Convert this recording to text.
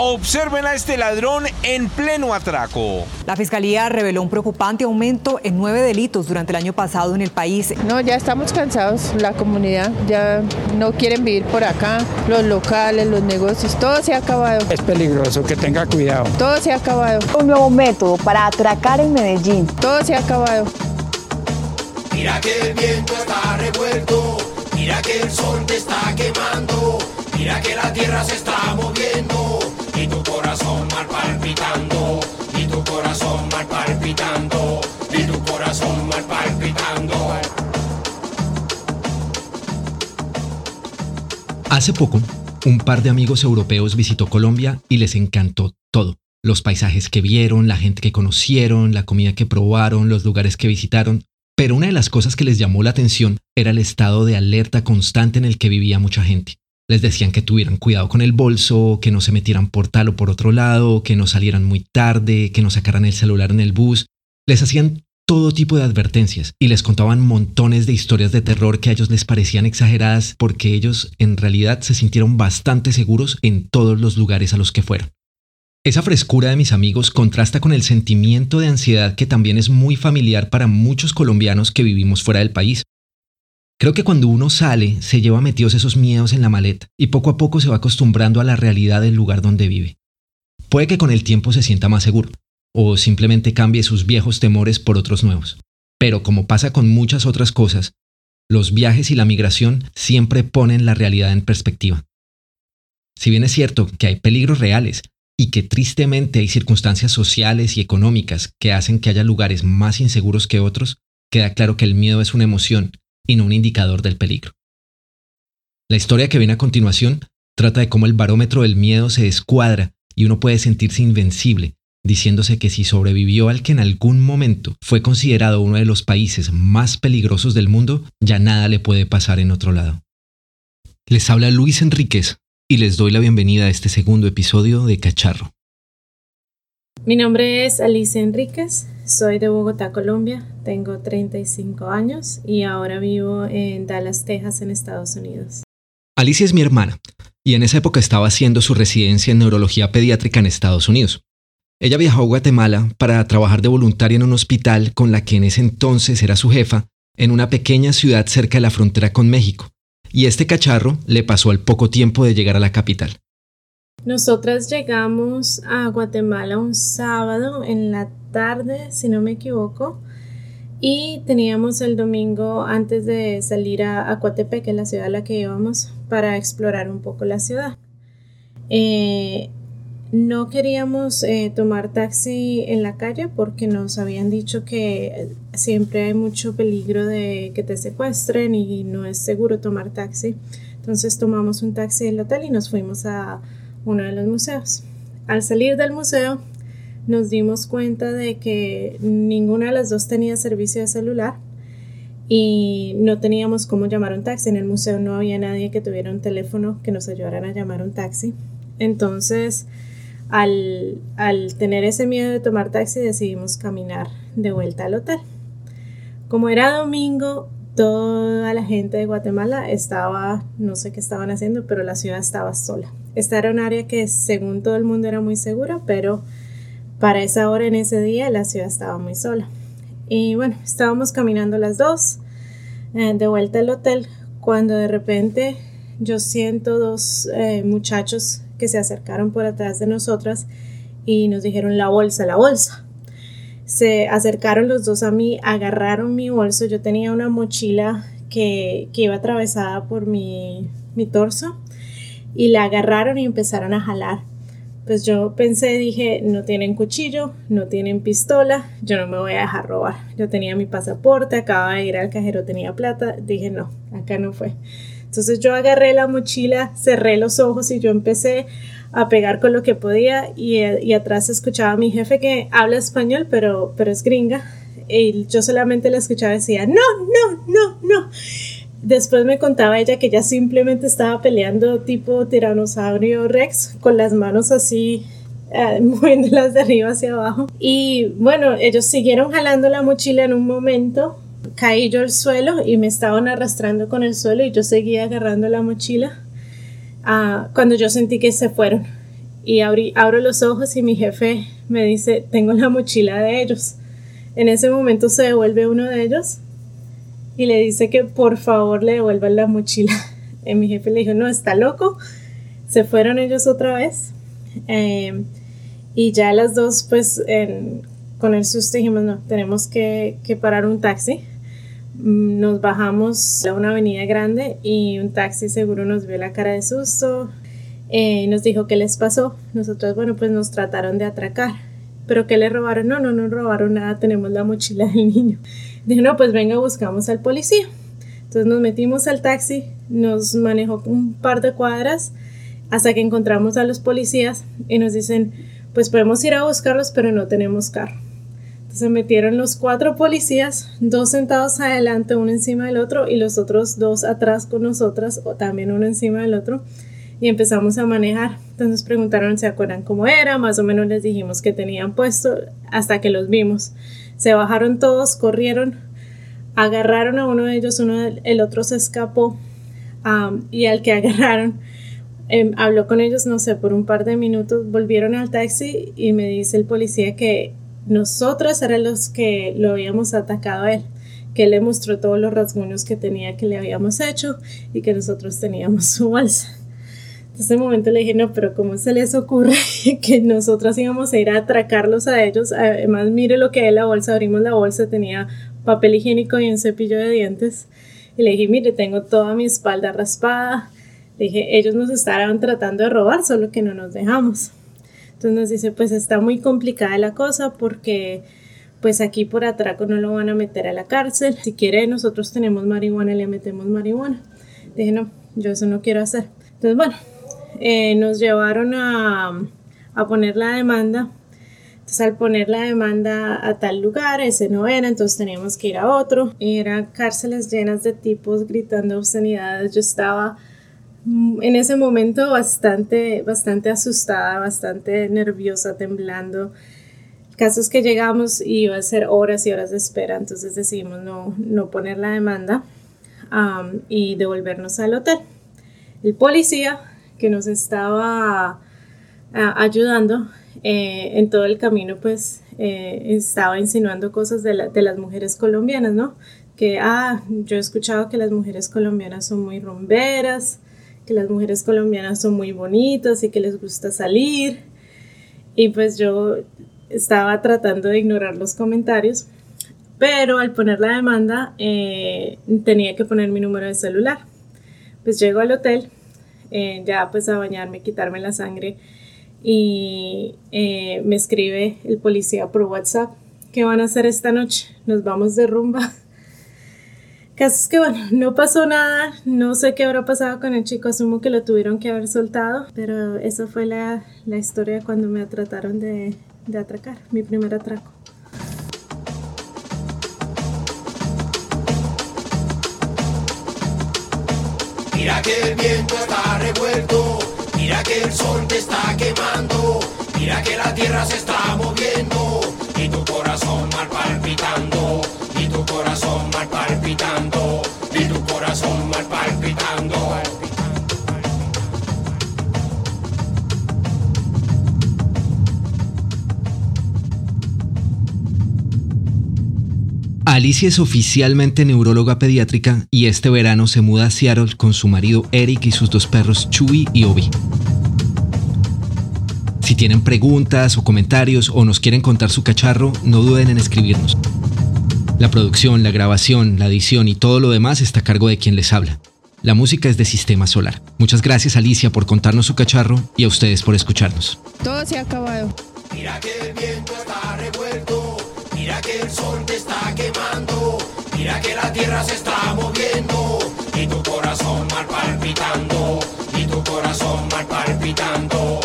Observen a este ladrón en pleno atraco. La fiscalía reveló un preocupante aumento en nueve delitos durante el año pasado en el país. No, ya estamos cansados, la comunidad ya no quieren vivir por acá, los locales, los negocios, todo se ha acabado. Es peligroso, que tenga cuidado. Todo se ha acabado. Un nuevo método para atracar en Medellín. Todo se ha acabado. Mira que el viento está revuelto, mira que el sol te está quemando, mira que la tierra se está moviendo y tu corazón mal palpitando, y tu corazón mal palpitando, y tu corazón mal palpitando. Hace poco, un par de amigos europeos visitó Colombia y les encantó todo. Los paisajes que vieron, la gente que conocieron, la comida que probaron, los lugares que visitaron. Pero una de las cosas que les llamó la atención era el estado de alerta constante en el que vivía mucha gente. Les decían que tuvieran cuidado con el bolso, que no se metieran por tal o por otro lado, que no salieran muy tarde, que no sacaran el celular en el bus. Les hacían todo tipo de advertencias y les contaban montones de historias de terror que a ellos les parecían exageradas porque ellos en realidad se sintieron bastante seguros en todos los lugares a los que fueron. Esa frescura de mis amigos contrasta con el sentimiento de ansiedad que también es muy familiar para muchos colombianos que vivimos fuera del país. Creo que cuando uno sale se lleva metidos esos miedos en la maleta y poco a poco se va acostumbrando a la realidad del lugar donde vive. Puede que con el tiempo se sienta más seguro, o simplemente cambie sus viejos temores por otros nuevos. Pero como pasa con muchas otras cosas, los viajes y la migración siempre ponen la realidad en perspectiva. Si bien es cierto que hay peligros reales y que tristemente hay circunstancias sociales y económicas que hacen que haya lugares más inseguros que otros, queda claro que el miedo es una emoción y no un indicador del peligro. La historia que viene a continuación trata de cómo el barómetro del miedo se descuadra y uno puede sentirse invencible, diciéndose que si sobrevivió al que en algún momento fue considerado uno de los países más peligrosos del mundo, ya nada le puede pasar en otro lado. Les habla Luis Enríquez y les doy la bienvenida a este segundo episodio de Cacharro. Mi nombre es Alicia Enríquez, soy de Bogotá, Colombia, tengo 35 años y ahora vivo en Dallas, Texas, en Estados Unidos. Alicia es mi hermana y en esa época estaba haciendo su residencia en neurología pediátrica en Estados Unidos. Ella viajó a Guatemala para trabajar de voluntaria en un hospital con la que en ese entonces era su jefa, en una pequeña ciudad cerca de la frontera con México, y este cacharro le pasó al poco tiempo de llegar a la capital. Nosotras llegamos a Guatemala un sábado en la tarde, si no me equivoco, y teníamos el domingo antes de salir a, a que es la ciudad a la que íbamos, para explorar un poco la ciudad. Eh, no queríamos eh, tomar taxi en la calle porque nos habían dicho que siempre hay mucho peligro de que te secuestren y no es seguro tomar taxi. Entonces tomamos un taxi del hotel y nos fuimos a uno de los museos. Al salir del museo nos dimos cuenta de que ninguna de las dos tenía servicio de celular y no teníamos cómo llamar un taxi. En el museo no había nadie que tuviera un teléfono que nos ayudara a llamar un taxi. Entonces, al, al tener ese miedo de tomar taxi, decidimos caminar de vuelta al hotel. Como era domingo, toda la gente de Guatemala estaba, no sé qué estaban haciendo, pero la ciudad estaba sola. Esta era un área que según todo el mundo era muy segura, pero para esa hora en ese día la ciudad estaba muy sola. Y bueno, estábamos caminando las dos eh, de vuelta al hotel cuando de repente yo siento dos eh, muchachos que se acercaron por atrás de nosotras y nos dijeron la bolsa, la bolsa. Se acercaron los dos a mí, agarraron mi bolso, yo tenía una mochila que, que iba atravesada por mi, mi torso y la agarraron y empezaron a jalar. Pues yo pensé, dije, no tienen cuchillo, no tienen pistola, yo no me voy a dejar robar. Yo tenía mi pasaporte, acababa de ir al cajero, tenía plata, dije, no, acá no fue. Entonces yo agarré la mochila, cerré los ojos y yo empecé a pegar con lo que podía y, y atrás escuchaba a mi jefe que habla español, pero, pero es gringa. Y yo solamente la escuchaba y decía, no, no, no, no. Después me contaba ella que ella simplemente estaba peleando tipo tiranosaurio rex con las manos así eh, moviéndolas de arriba hacia abajo. Y bueno, ellos siguieron jalando la mochila en un momento caí yo al suelo y me estaban arrastrando con el suelo y yo seguía agarrando la mochila ah, cuando yo sentí que se fueron. y abro los ojos y mi jefe me dice, tengo la mochila de ellos. En ese momento se devuelve uno de ellos y le dice que por favor le devuelvan la mochila. Y mi jefe le dijo, no, está loco. Se fueron ellos otra vez. Em, y ya las dos, pues, con el susto dijimos, no, tenemos que, que parar un taxi. Mm, nos bajamos a una avenida grande y un taxi seguro nos vio la cara de susto. Eh, nos dijo qué les pasó. Nosotros, bueno, pues nos trataron de atracar. ¿Pero qué le robaron? No, no nos robaron nada, tenemos la mochila del niño. Dijo, no, pues venga, buscamos al policía. Entonces nos metimos al taxi, nos manejó un par de cuadras hasta que encontramos a los policías y nos dicen, pues podemos ir a buscarlos, pero no tenemos carro. Entonces metieron los cuatro policías, dos sentados adelante, uno encima del otro, y los otros dos atrás con nosotras, o también uno encima del otro, y empezamos a manejar. Entonces preguntaron, ¿se acuerdan cómo era? Más o menos les dijimos que tenían puesto hasta que los vimos. Se bajaron todos, corrieron, agarraron a uno de ellos, uno, el otro se escapó y al que agarraron em, habló con ellos, no sé, por un par de minutos, volvieron al taxi y me dice el policía que nosotros eran los que lo habíamos atacado a él, que él le mostró todos los rasguños que tenía que le habíamos hecho y que nosotros teníamos su bolsa. En ese momento le dije, no, pero ¿cómo se les ocurre que nosotros íbamos a ir a atracarlos a ellos? Además, mire lo que en la bolsa, abrimos la bolsa, tenía papel higiénico y un cepillo de dientes. Y le dije, mire, tengo toda mi espalda raspada. Le dije, ellos nos estaban tratando de robar, solo que no nos dejamos. Entonces nos dice, pues está muy complicada la cosa porque pues aquí por atraco no lo van a meter a la cárcel. Si quiere, nosotros tenemos marihuana, le metemos marihuana. Le dije, no, yo eso no quiero hacer. Entonces, bueno, eh, nos llevaron a, a poner la demanda. Entonces, al poner la demanda a tal lugar, ese no era, entonces teníamos que ir a otro. Eran cárceles llenas de tipos gritando obscenidades. Yo estaba mm, en ese momento bastante, bastante asustada, bastante nerviosa, temblando. Casos que llegamos y iba a ser horas y horas de espera, entonces decidimos no, no poner la demanda y devolvernos al hotel. El policía que nos estaba ayudando eh, en todo el camino, pues eh, estaba insinuando cosas de, las mujeres colombianas, ¿no? Que, ah, yo he escuchado que las mujeres colombianas son muy rumberas, que las mujeres colombianas son muy bonitas y que les gusta salir. Y pues yo estaba tratando de ignorar los comentarios, pero al poner la demanda eh, tenía que poner mi número de celular. Pues llego al hotel eh, ya pues a bañarme, quitarme la sangre y eh, me escribe el policía por WhatsApp, ¿qué van a hacer esta noche? Nos vamos de rumba. Caso es que bueno, no pasó nada, no sé qué habrá pasado con el chico, asumo que lo tuvieron que haber soltado, pero esa fue la, la historia cuando me trataron de, de atracar, mi primer atraco. Mira que el viento está revuelto, mira que el sol te está quemando, mira que la tierra se está moviendo y tu corazón mal Alicia es oficialmente neuróloga pediátrica y este verano se muda a Seattle con su marido Eric y sus dos perros Chewy y Obi. Si tienen preguntas o comentarios o nos quieren contar su cacharro, no duden en escribirnos. La producción, la grabación, la edición y todo lo demás está a cargo de quien les habla. La música es de Sistema Solar. Muchas gracias Alicia por contarnos su cacharro y a ustedes por escucharnos. Todo se ha acabado. Mira que el viento está revuelto, Mira que el sol te está quemando, mira que la tierra se está moviendo y tu corazón mal palpitando, y tu corazón mal palpitando.